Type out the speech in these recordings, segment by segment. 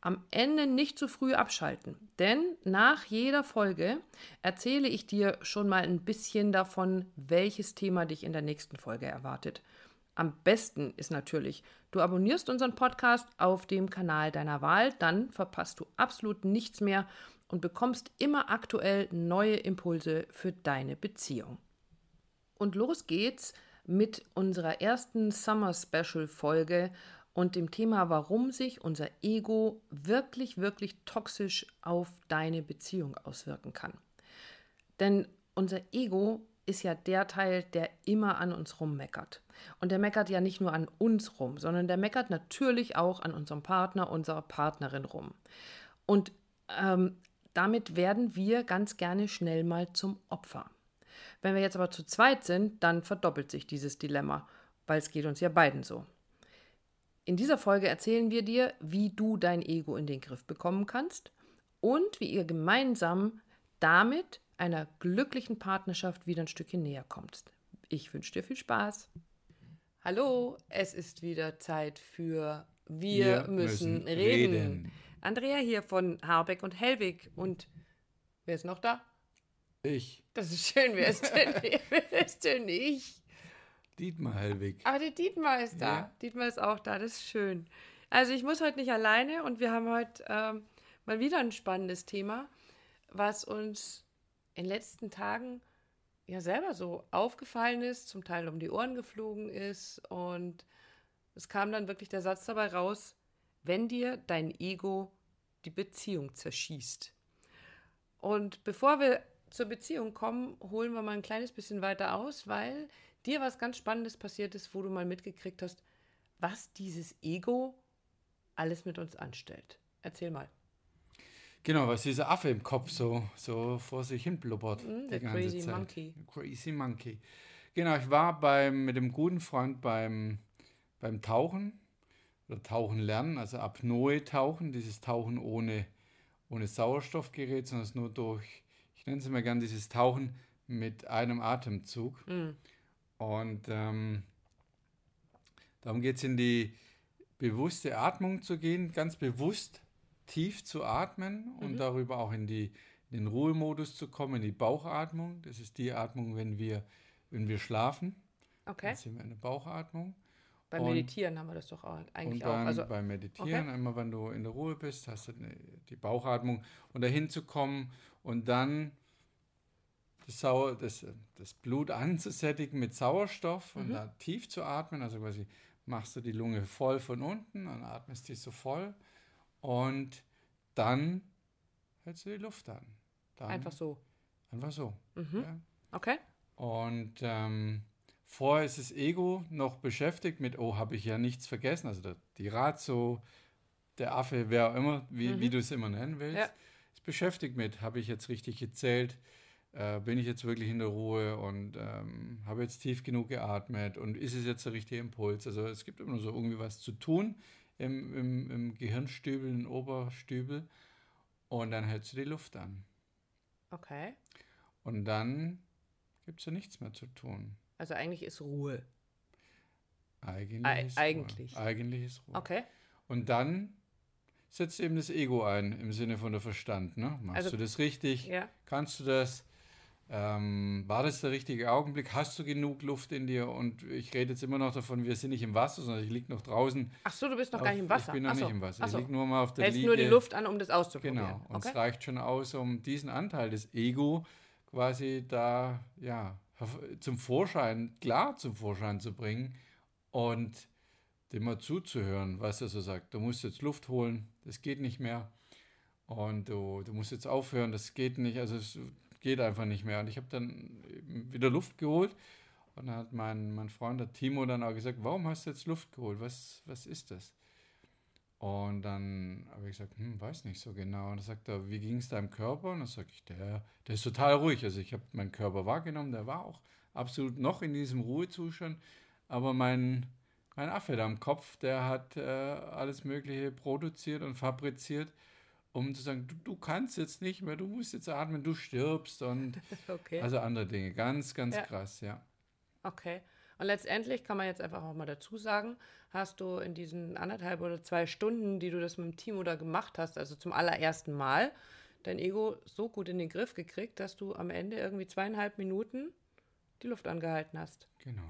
Am Ende nicht zu früh abschalten, denn nach jeder Folge erzähle ich dir schon mal ein bisschen davon, welches Thema dich in der nächsten Folge erwartet. Am besten ist natürlich, du abonnierst unseren Podcast auf dem Kanal deiner Wahl, dann verpasst du absolut nichts mehr und bekommst immer aktuell neue Impulse für deine Beziehung. Und los geht's mit unserer ersten Summer Special Folge und dem Thema, warum sich unser Ego wirklich, wirklich toxisch auf deine Beziehung auswirken kann. Denn unser Ego ist ja der Teil, der immer an uns rummeckert. Und der meckert ja nicht nur an uns rum, sondern der meckert natürlich auch an unserem Partner, unserer Partnerin rum. Und ähm, damit werden wir ganz gerne schnell mal zum Opfer. Wenn wir jetzt aber zu zweit sind, dann verdoppelt sich dieses Dilemma, weil es geht uns ja beiden so. In dieser Folge erzählen wir dir, wie du dein Ego in den Griff bekommen kannst und wie ihr gemeinsam damit einer glücklichen Partnerschaft wieder ein Stückchen näher kommst. Ich wünsche dir viel Spaß. Hallo, es ist wieder Zeit für Wir, wir müssen, müssen reden. reden. Andrea hier von Harbeck und Hellwig und wer ist noch da? Ich. Das ist schön, wer ist denn, wer ist denn ich? Dietmar Hellwig. Aber der Dietmar ist da. Ja. Dietmar ist auch da, das ist schön. Also ich muss heute nicht alleine und wir haben heute ähm, mal wieder ein spannendes Thema, was uns in den letzten Tagen ja selber so aufgefallen ist, zum Teil um die Ohren geflogen ist und es kam dann wirklich der Satz dabei raus, wenn dir dein Ego die Beziehung zerschießt. Und bevor wir zur Beziehung kommen, holen wir mal ein kleines bisschen weiter aus, weil dir was ganz Spannendes passiert ist, wo du mal mitgekriegt hast, was dieses Ego alles mit uns anstellt. Erzähl mal. Genau, was dieser Affe im Kopf so, so vor sich hin blubbert. Mm, der Crazy Zeit. Monkey. Crazy Monkey. Genau, ich war beim, mit dem guten Freund beim, beim Tauchen oder Tauchen lernen, also Apnoe-Tauchen, dieses Tauchen ohne, ohne Sauerstoffgerät, sondern es nur durch, ich nenne es immer gern dieses Tauchen mit einem Atemzug. Mm. Und ähm, darum geht es in die bewusste Atmung zu gehen, ganz bewusst tief zu atmen und mhm. darüber auch in, die, in den Ruhemodus zu kommen, in die Bauchatmung. Das ist die Atmung, wenn wir, wenn wir schlafen. Okay. Dann sind wir in der Bauchatmung. Beim und, Meditieren haben wir das doch eigentlich auch. Also, beim Meditieren, okay. immer wenn du in der Ruhe bist, hast du die Bauchatmung und dahin zu kommen und dann das, Sauer, das, das Blut anzusättigen mit Sauerstoff mhm. und da tief zu atmen. Also quasi machst du die Lunge voll von unten und atmest die so voll. Und dann hältst du die Luft an. Dann einfach so. Einfach so. Mhm. Ja. Okay. Und ähm, vorher ist das Ego noch beschäftigt mit, oh, habe ich ja nichts vergessen. Also der, die Ratio, der Affe, wer auch immer, wie, mhm. wie du es immer nennen willst, ja. ist beschäftigt mit, habe ich jetzt richtig gezählt, äh, bin ich jetzt wirklich in der Ruhe und ähm, habe jetzt tief genug geatmet und ist es jetzt der richtige Impuls? Also es gibt immer so irgendwie was zu tun im, im, im Gehirnstübel, im Oberstübel und dann hältst du die Luft an. Okay. Und dann gibt es ja nichts mehr zu tun. Also eigentlich ist Ruhe. Eigentlich Ei- ist eigentlich. Ruhe. Eigentlich ist Ruhe. Okay. Und dann setzt eben das Ego ein, im Sinne von der Verstand. Ne? Machst Also- du das richtig? Ja. Kannst du das? Ähm, war das der richtige Augenblick? Hast du genug Luft in dir? Und ich rede jetzt immer noch davon, wir sind nicht im Wasser, sondern ich liege noch draußen. Ach so, du bist noch auf, gar nicht im Wasser. Ich bin noch so. nicht im Wasser. Ach Ich so. liege nur mal auf der Hältst Liege. nur die Luft an, um das auszuprobieren. Genau. Und Okay. es reicht schon aus, um diesen Anteil des Ego quasi da, ja, zum Vorschein, klar zum Vorschein zu bringen und dem mal zuzuhören, was er so sagt. Du musst jetzt Luft holen, das geht nicht mehr. Und du, du musst jetzt aufhören, das geht nicht. Also es geht einfach nicht mehr. Und ich habe dann wieder Luft geholt. Und dann hat mein, mein Freund, der Timo, dann auch gesagt, warum hast du jetzt Luft geholt? Was, was ist das? Und dann habe ich gesagt, hm, weiß nicht so genau. Und dann sagt er, wie ging es deinem Körper? Und dann sage ich, der, der ist total ruhig. Also ich habe meinen Körper wahrgenommen, der war auch absolut noch in diesem Ruhezustand. Aber mein, mein Affe da am Kopf, der hat äh, alles Mögliche produziert und fabriziert, um zu sagen, du, du kannst jetzt nicht mehr, du musst jetzt atmen, du stirbst und Okay. also andere Dinge. Ganz, ganz Ja. krass, ja. Okay. Und letztendlich kann man jetzt einfach auch mal dazu sagen, hast du in diesen anderthalb oder zwei Stunden, die du das mit dem Team oder gemacht hast, also zum allerersten Mal, dein Ego so gut in den Griff gekriegt, dass du am Ende irgendwie zweieinhalb Minuten die Luft angehalten hast. Genau,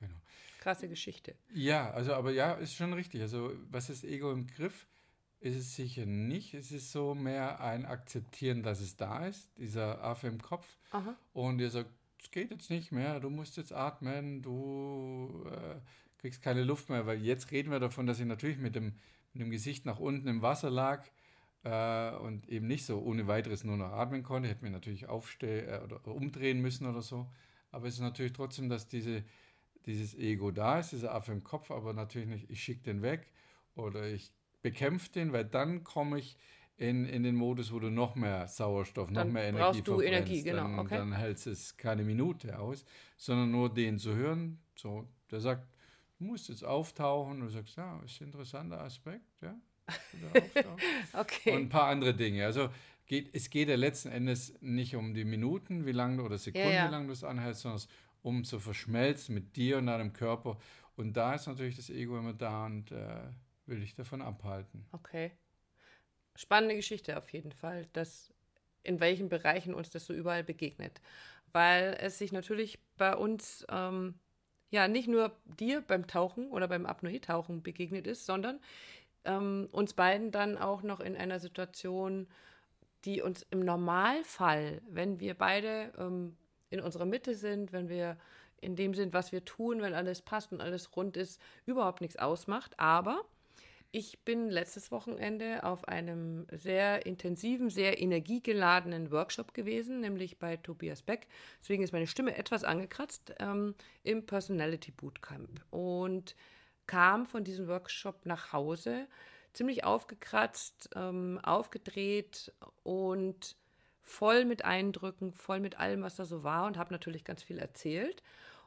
genau. Krasse Geschichte. Ja, also aber ja, ist schon richtig. Also was ist Ego im Griff? Ist es sicher nicht. Es ist so mehr ein Akzeptieren, dass es da ist, dieser Affe im Kopf. Aha. Und ihr sagt, es geht jetzt nicht mehr, du musst jetzt atmen, du äh, kriegst keine Luft mehr, weil jetzt reden wir davon, dass ich natürlich mit dem, mit dem Gesicht nach unten im Wasser lag äh, und eben nicht so ohne weiteres nur noch atmen konnte. Hätte mir natürlich aufstehen äh, oder umdrehen müssen oder so. Aber es ist natürlich trotzdem, dass diese, dieses Ego da ist, dieser Affe im Kopf, aber natürlich nicht, ich schicke den weg oder ich bekämpfe den, weil dann komme ich in, in den Modus, wo du noch mehr Sauerstoff, noch Dann mehr Energie brauchst du. Energie, genau, Dann, okay. dann hält es keine Minute aus, sondern nur den zu hören. So, der sagt, du musst jetzt auftauchen. Und du sagst, ja, ist ein interessanter Aspekt, ja. Okay. Und ein paar andere Dinge. Also geht, es geht ja letzten Endes nicht um die Minuten, wie lange oder Sekunden, Ja, ja. wie lange du es anhältst, sondern es um zu verschmelzen mit dir und deinem Körper. Und da ist natürlich das Ego immer da und äh, will dich davon abhalten. Okay. Spannende Geschichte auf jeden Fall, dass in welchen Bereichen uns das so überall begegnet. Weil es sich natürlich bei uns ähm, ja nicht nur dir beim Tauchen oder beim Apnoe-Tauchen begegnet ist, sondern ähm, uns beiden dann auch noch in einer Situation, die uns im Normalfall, wenn wir beide ähm, in unserer Mitte sind, wenn wir in dem sind, was wir tun, wenn alles passt und alles rund ist, überhaupt nichts ausmacht. Aber ich bin letztes Wochenende auf einem sehr intensiven, sehr energiegeladenen Workshop gewesen, nämlich bei Tobias Beck. Deswegen ist meine Stimme etwas angekratzt ähm, im Personality Bootcamp und kam von diesem Workshop nach Hause ziemlich aufgekratzt, ähm, aufgedreht und voll mit Eindrücken, voll mit allem, was da so war und habe natürlich ganz viel erzählt.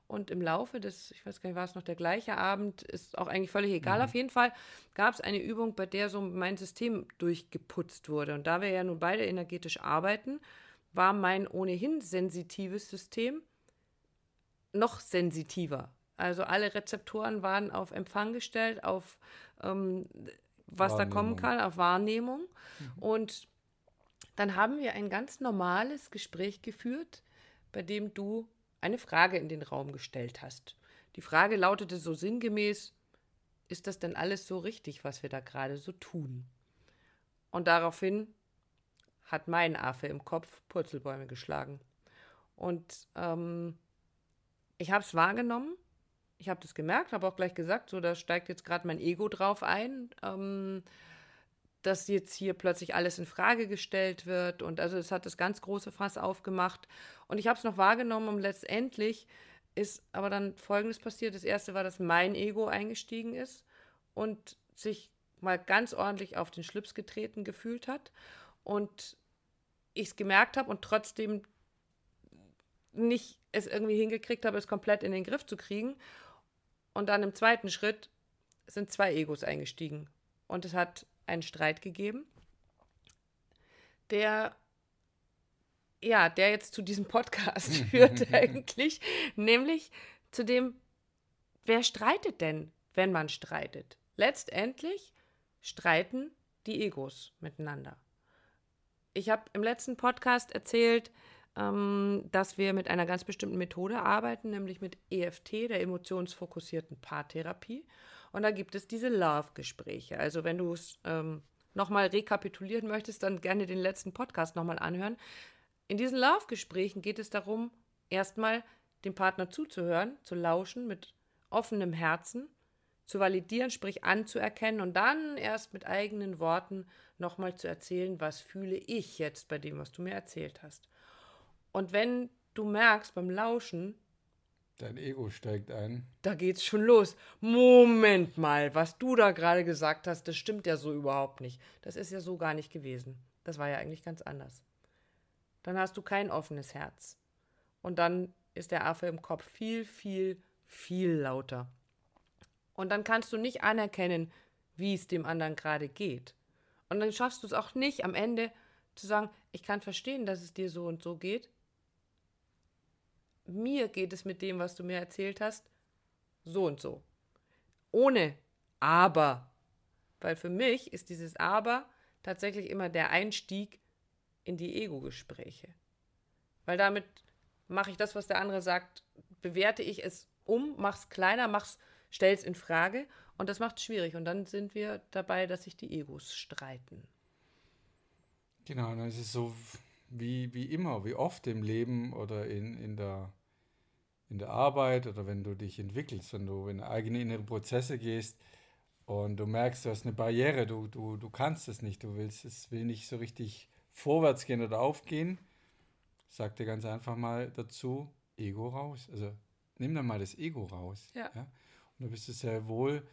Und im Laufe des, ich weiß gar nicht, war es noch der gleiche Abend, ist auch eigentlich völlig egal. Auf jeden Fall gab es eine Übung, bei der so mein System durchgeputzt wurde. Und da wir ja nun beide energetisch arbeiten, war mein ohnehin sensitives System noch sensitiver. Also alle Rezeptoren waren auf Empfang gestellt, auf ähm, was da kommen kann, auf Wahrnehmung. Und dann haben wir ein ganz normales Gespräch geführt, bei dem du eine Frage in den Raum gestellt hast. Die Frage lautete so sinngemäß, ist das denn alles so richtig, was wir da gerade so tun? Und daraufhin hat mein Affe im Kopf Purzelbäume geschlagen. Und ähm, ich habe es wahrgenommen, ich habe das gemerkt, habe auch gleich gesagt, so da steigt jetzt gerade mein Ego drauf ein, ähm, dass jetzt hier plötzlich alles in Frage gestellt wird und also es hat das ganz große Fass aufgemacht und ich habe es noch wahrgenommen und letztendlich ist aber dann Folgendes passiert. Das erste war, dass mein Ego eingestiegen ist und sich mal ganz ordentlich auf den Schlips getreten gefühlt hat und ich es gemerkt habe und trotzdem nicht es irgendwie hingekriegt habe, es komplett in den Griff zu kriegen. Und dann im zweiten Schritt sind zwei Egos eingestiegen. Und es hat einen Streit gegeben, der ja, der jetzt zu diesem Podcast führt eigentlich, nämlich zu dem, wer streitet denn, wenn man streitet? Letztendlich streiten die Egos miteinander. Ich habe im letzten Podcast erzählt, ähm, dass wir mit einer ganz bestimmten Methode arbeiten, nämlich mit EFT, der emotionsfokussierten Paartherapie. Und da gibt es diese Love-Gespräche. Also wenn du es ähm, nochmal rekapitulieren möchtest, dann gerne den letzten Podcast nochmal anhören. In diesen Love-Gesprächen geht es darum, erstmal dem Partner zuzuhören, zu lauschen mit offenem Herzen, zu validieren, sprich anzuerkennen und dann erst mit eigenen Worten nochmal zu erzählen, was fühle ich jetzt bei dem, was du mir erzählt hast. Und wenn du merkst beim Lauschen, Dein Ego steigt ein. Da geht's schon los. Moment mal, was du da gerade gesagt hast, das stimmt ja so überhaupt nicht. Das ist ja so gar nicht gewesen. Das war ja eigentlich ganz anders. Dann hast du kein offenes Herz. Und dann ist der Affe im Kopf viel, viel, viel lauter. Und dann kannst du nicht anerkennen, wie es dem anderen gerade geht. Und dann schaffst du es auch nicht am Ende zu sagen, ich kann verstehen, dass es dir so und so geht, mir geht es mit dem, was du mir erzählt hast, so und so. Ohne aber. Weil für mich ist dieses aber tatsächlich immer der Einstieg in die Ego-Gespräche. Weil damit mache ich das, was der andere sagt, bewerte ich es um, mach's kleiner, mach's, stell's in Frage und das macht es schwierig. Und dann sind wir dabei, dass sich die Egos streiten. Genau, es ist so wie, wie immer, wie oft im Leben oder in, in, der, in der Arbeit oder wenn du dich entwickelst, wenn du in eigene innere Prozesse gehst und du merkst, du hast eine Barriere, du, du, du kannst es nicht, du willst, es will nicht so richtig vorwärts gehen oder aufgehen, sag dir ganz einfach mal dazu, Ego raus. Also nimm dann mal das Ego raus. Ja. ja? Und du bist du sehr wohl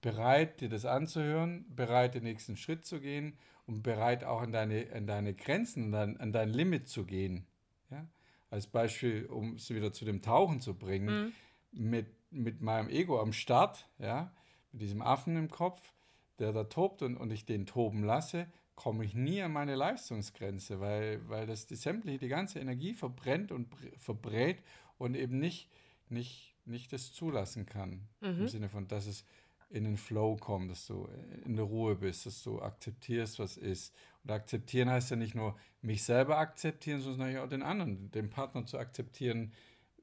bereit, dir das anzuhören, bereit, den nächsten Schritt zu gehen und bereit auch an deine, an deine Grenzen, an, an dein Limit zu gehen. Ja? Als Beispiel, um es wieder zu dem Tauchen zu bringen, mhm. mit, mit meinem Ego am Start, ja, mit diesem Affen im Kopf, der da tobt und, und ich den toben lasse, komme ich nie an meine Leistungsgrenze, weil, weil das die sämtliche, die ganze Energie verbrennt und verbrät und eben nicht, nicht, nicht das zulassen kann. Mhm. Im Sinne von, dass es in den Flow kommen, dass du in der Ruhe bist, dass du akzeptierst, was ist. Und akzeptieren heißt ja nicht nur mich selber akzeptieren, sondern auch den anderen, den Partner zu akzeptieren,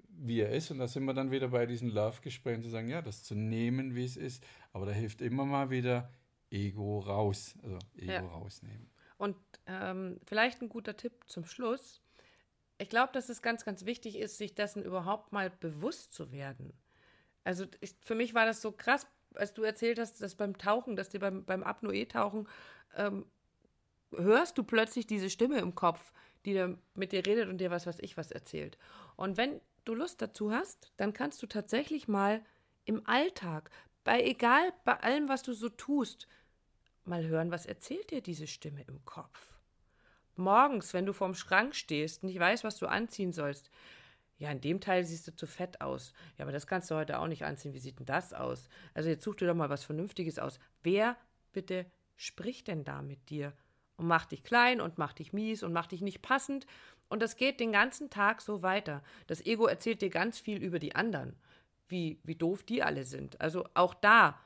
wie er ist. Und da sind wir dann wieder bei diesen Love-Gesprächen zu sagen, ja, das zu nehmen, wie es ist. Aber da hilft immer mal wieder Ego raus, also Ego ja. rausnehmen. Und ähm, vielleicht ein guter Tipp zum Schluss. Ich glaube, dass es ganz, ganz wichtig ist, sich dessen überhaupt mal bewusst zu werden. Also ich, für mich war das so krass als du erzählt hast, dass beim Tauchen, dass dir beim, beim Apnoe-Tauchen, ähm, hörst du plötzlich diese Stimme im Kopf, die da mit dir redet und dir was weiß ich was erzählt. Und wenn du Lust dazu hast, dann kannst du tatsächlich mal im Alltag, bei egal, bei allem, was du so tust, mal hören, was erzählt dir diese Stimme im Kopf. Morgens, wenn du vorm Schrank stehst und nicht weißt, was du anziehen sollst, ja, in dem Teil siehst du zu fett aus. Ja, aber das kannst du heute auch nicht anziehen. Wie sieht denn das aus? Also jetzt such dir doch mal was Vernünftiges aus. Wer bitte spricht denn da mit dir? Und macht dich klein und macht dich mies und macht dich nicht passend. Und das geht den ganzen Tag so weiter. Das Ego erzählt dir ganz viel über die anderen, wie, wie doof die alle sind. Also auch da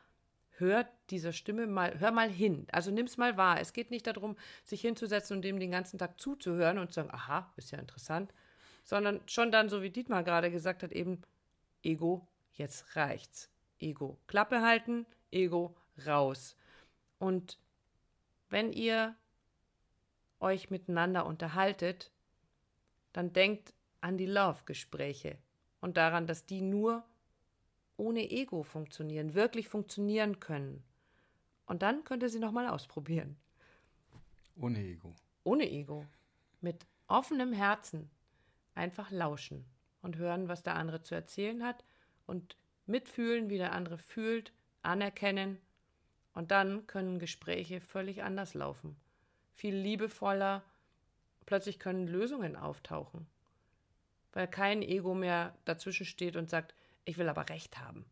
hör dieser Stimme mal, hör mal hin. Also nimm's mal wahr. Es geht nicht darum, sich hinzusetzen und dem den ganzen Tag zuzuhören und zu sagen, aha, ist ja interessant, sondern schon dann, so wie Dietmar gerade gesagt hat, eben Ego, jetzt reicht's. Ego, Klappe halten, Ego, raus. Und wenn ihr euch miteinander unterhaltet, dann denkt an die Love-Gespräche und daran, dass die nur ohne Ego funktionieren, wirklich funktionieren können. Und dann könnt ihr sie nochmal ausprobieren. Ohne Ego. Ohne Ego. Mit offenem Herzen einfach lauschen und hören, was der andere zu erzählen hat und mitfühlen, wie der andere fühlt, anerkennen. Und dann können Gespräche völlig anders laufen. Viel liebevoller. Plötzlich können Lösungen auftauchen. Weil kein Ego mehr dazwischen steht und sagt, ich will aber Recht haben.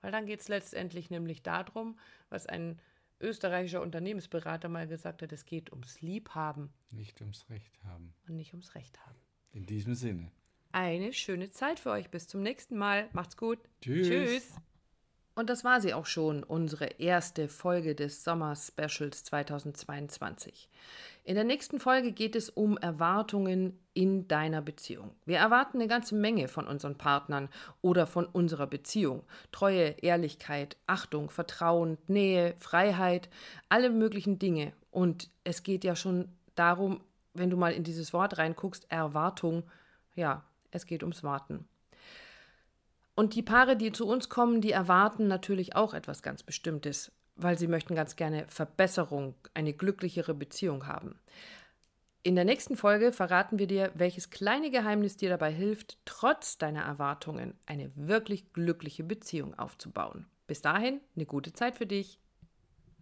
Weil dann geht es letztendlich nämlich darum, was ein österreichischer Unternehmensberater mal gesagt hat, es geht ums Liebhaben. Nicht ums Recht haben. Und nicht ums Recht haben. In diesem Sinne. Eine schöne Zeit für euch. Bis zum nächsten Mal. Macht's gut. Tschüss. Tschüss. Und das war sie auch schon, unsere erste Folge des Sommer-Specials 2022. In der nächsten Folge geht es um Erwartungen in deiner Beziehung. Wir erwarten eine ganze Menge von unseren Partnern oder von unserer Beziehung. Treue, Ehrlichkeit, Achtung, Vertrauen, Nähe, Freiheit, alle möglichen Dinge. Und es geht ja schon darum, wenn du mal in dieses Wort reinguckst, Erwartung, ja, es geht ums Warten. Und die Paare, die zu uns kommen, die erwarten natürlich auch etwas ganz Bestimmtes, weil sie möchten ganz gerne Verbesserung, eine glücklichere Beziehung haben. In der nächsten Folge verraten wir dir, welches kleine Geheimnis dir dabei hilft, trotz deiner Erwartungen eine wirklich glückliche Beziehung aufzubauen. Bis dahin, eine gute Zeit für dich.